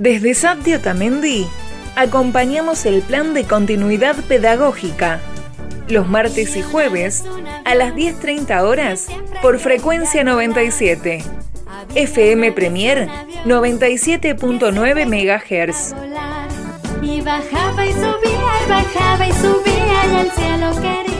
Desde SAPTI Otamendi acompañamos el plan de continuidad pedagógica los martes y jueves a las 10.30 horas por frecuencia 97. FM Premier 97.9 MHz. Y bajaba y subía, y bajaba y subía, y al cielo quería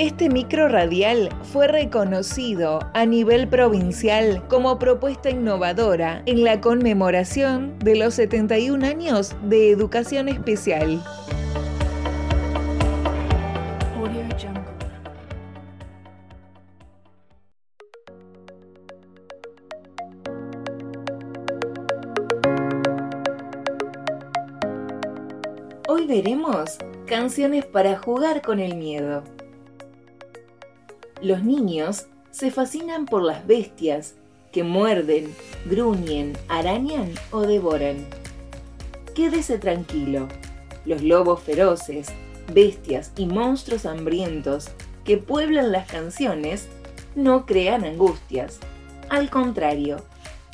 Este micro radial fue reconocido a nivel provincial como propuesta innovadora en la conmemoración de los 71 años de educación especial. Hoy veremos canciones para jugar con el miedo. Los niños se fascinan por las bestias que muerden, gruñen, arañan o devoran. Quédese tranquilo. Los lobos feroces, bestias y monstruos hambrientos que pueblan las canciones no crean angustias. Al contrario,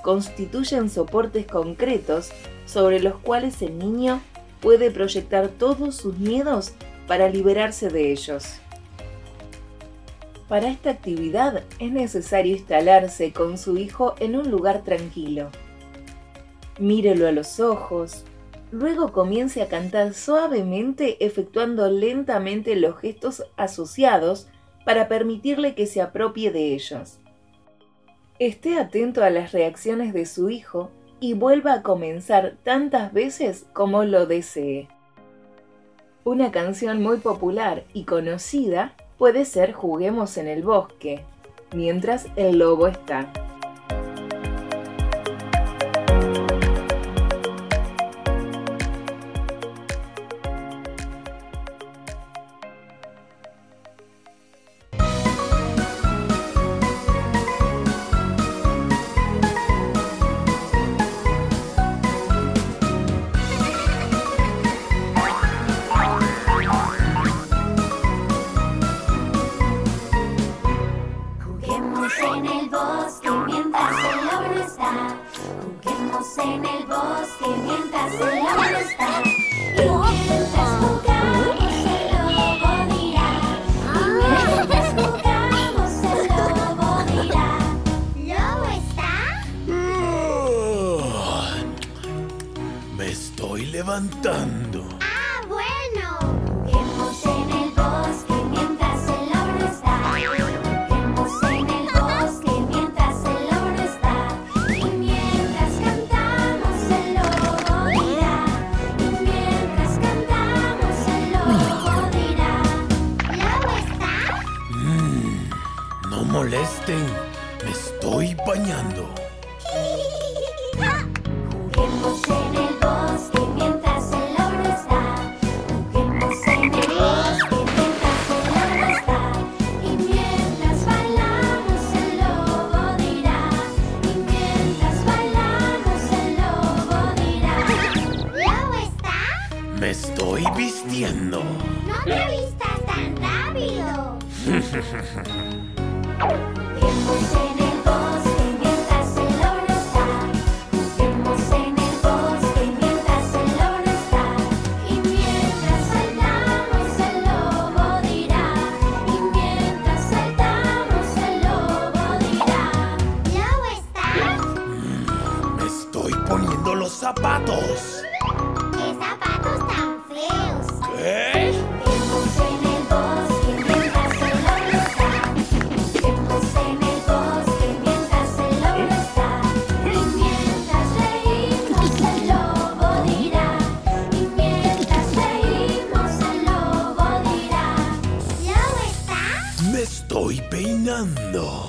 constituyen soportes concretos sobre los cuales el niño puede proyectar todos sus miedos para liberarse de ellos. Para esta actividad es necesario instalarse con su hijo en un lugar tranquilo. Mírelo a los ojos, luego comience a cantar suavemente efectuando lentamente los gestos asociados para permitirle que se apropie de ellos. Esté atento a las reacciones de su hijo y vuelva a comenzar tantas veces como lo desee. Una canción muy popular y conocida puede ser Juguemos en el bosque, mientras el lobo está. 定。Bañando.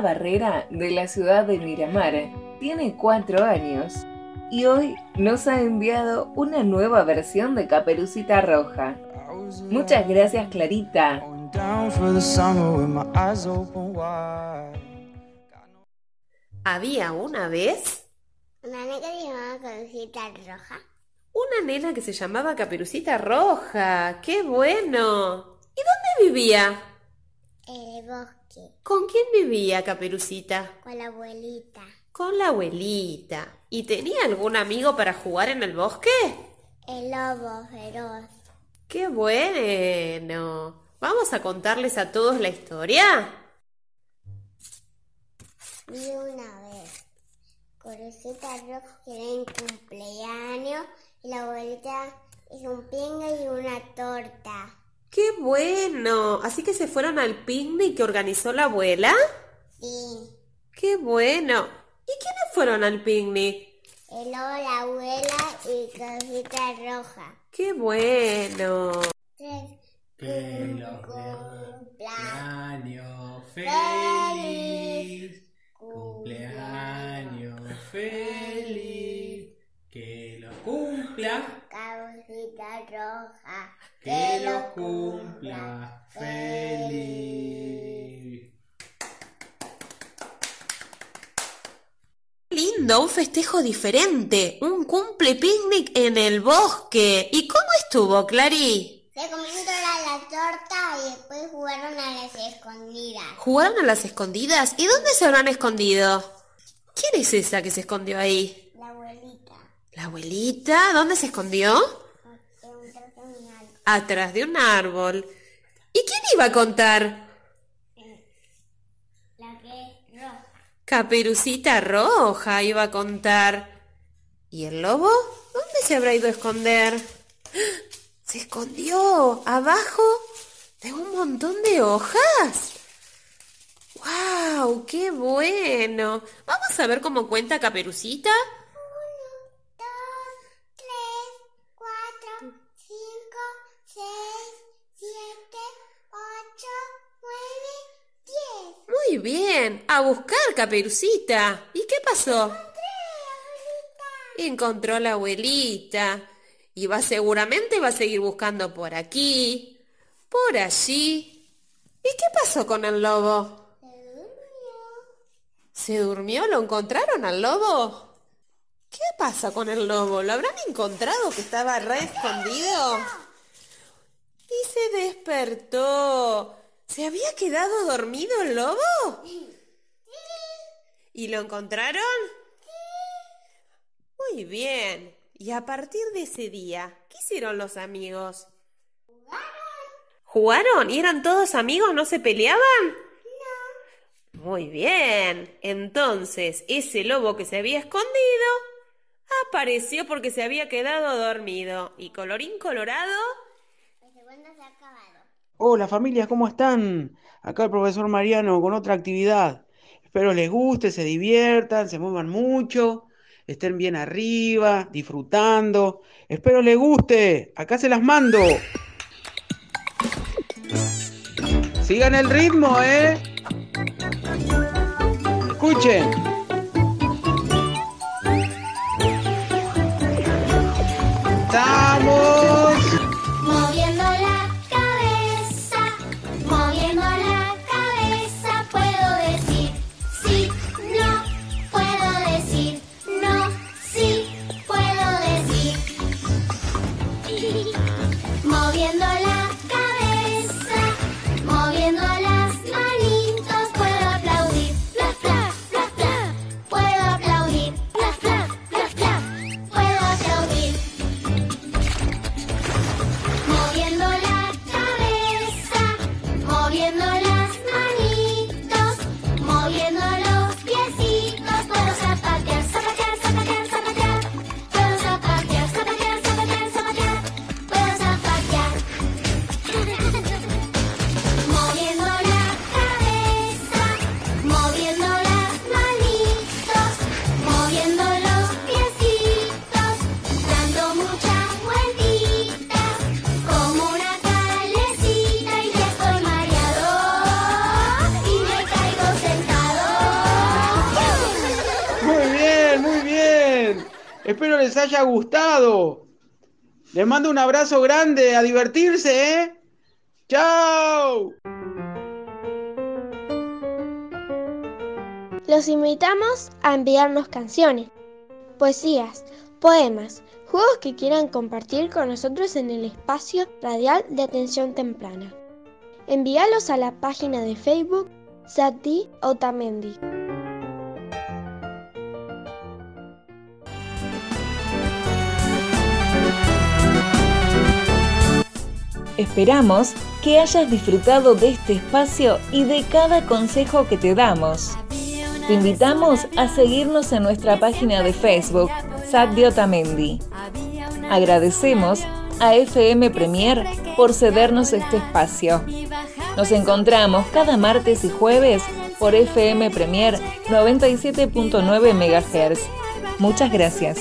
Barrera, de la ciudad de Miramar, tiene cuatro años y hoy nos ha enviado una nueva versión de Caperucita Roja. Muchas gracias, Clarita. Había una vez Una nena que llamaba Caperucita Roja. una nena que se llamaba Caperucita Roja. ¡Qué bueno! ¿Y dónde vivía? En el bosque, ¿Con quién vivía Caperucita? con la abuelita. Con la abuelita. ¿Y tenía algún amigo para jugar en el bosque? El lobo feroz. ¡Qué bueno! ¿Vamos a contarles a todos la historia? Vi una vez. Caperucita Roja era en cumpleaños y la abuelita hizo un pinga y una torta. ¡Qué bueno! ¿Así que se fueron al picnic que organizó la abuela? Sí. ¡Qué bueno! ¿Y quiénes fueron al picnic? El la abuela y Caperucita Roja. ¡Qué bueno! Tres. Cumpleaños Feliz. Cumpla feliz. Lindo, un festejo diferente, un cumple picnic en el bosque. ¿Y cómo estuvo, Clary? Se comieron toda la torta y después jugaron a las escondidas. ¿Jugaron a las escondidas? ¿Y dónde se habrán escondido? ¿Quién es esa que se escondió ahí? La abuelita. ¿La abuelita? ¿Dónde se escondió? Atrás de un árbol. ¿Y quién iba a contar? La que roja. Caperucita Roja iba a contar. ¿Y el lobo? ¿Dónde se habrá ido a esconder? Se escondió abajo de un montón de hojas. ¡Wow! ¡Qué bueno! Vamos a ver cómo cuenta Caperucita. Muy bien, a buscar Caperucita. ¿Y qué pasó? Encontró a la abuelita. Y va seguramente va a seguir buscando por aquí, por allí. ¿Y qué pasó con el lobo? ¿Se durmió? ¿Lo encontraron al lobo? ¿Qué pasa con el lobo? ¿Lo habrán encontrado que estaba re escondido? Y se despertó. ¿Se había quedado dormido el lobo? ¿Y lo encontraron? Muy bien. Y a partir de ese día, ¿qué hicieron los amigos? ¿Jugaron? ¿Y eran todos amigos? ¿No se peleaban? No. Muy bien. Entonces, ese lobo que se había escondido apareció porque se había quedado dormido. Y colorín colorado, El segundo se ha acabado. Hola familias, ¿cómo están? Acá el profesor Mariano con otra actividad. Espero les guste, se diviertan, se muevan mucho, estén bien arriba, disfrutando. Espero les guste. Acá se las mando. Sigan el ritmo, ¿eh? Escuchen. Espero les haya gustado. Les mando un abrazo grande, a divertirse, ¿eh? ¡Chao! Los invitamos a enviarnos canciones, poesías, poemas, juegos que quieran compartir con nosotros en el espacio radial de atención temprana. Envíalos a la página de Facebook Sati Otamendi. Esperamos que hayas disfrutado de este espacio y de cada consejo que te damos. Te invitamos a seguirnos en nuestra página de Facebook, Sat de Otamendi. Agradecemos a FM Premier por cedernos este espacio. Nos encontramos cada martes y jueves por FM Premier 97.9 MHz. Muchas gracias.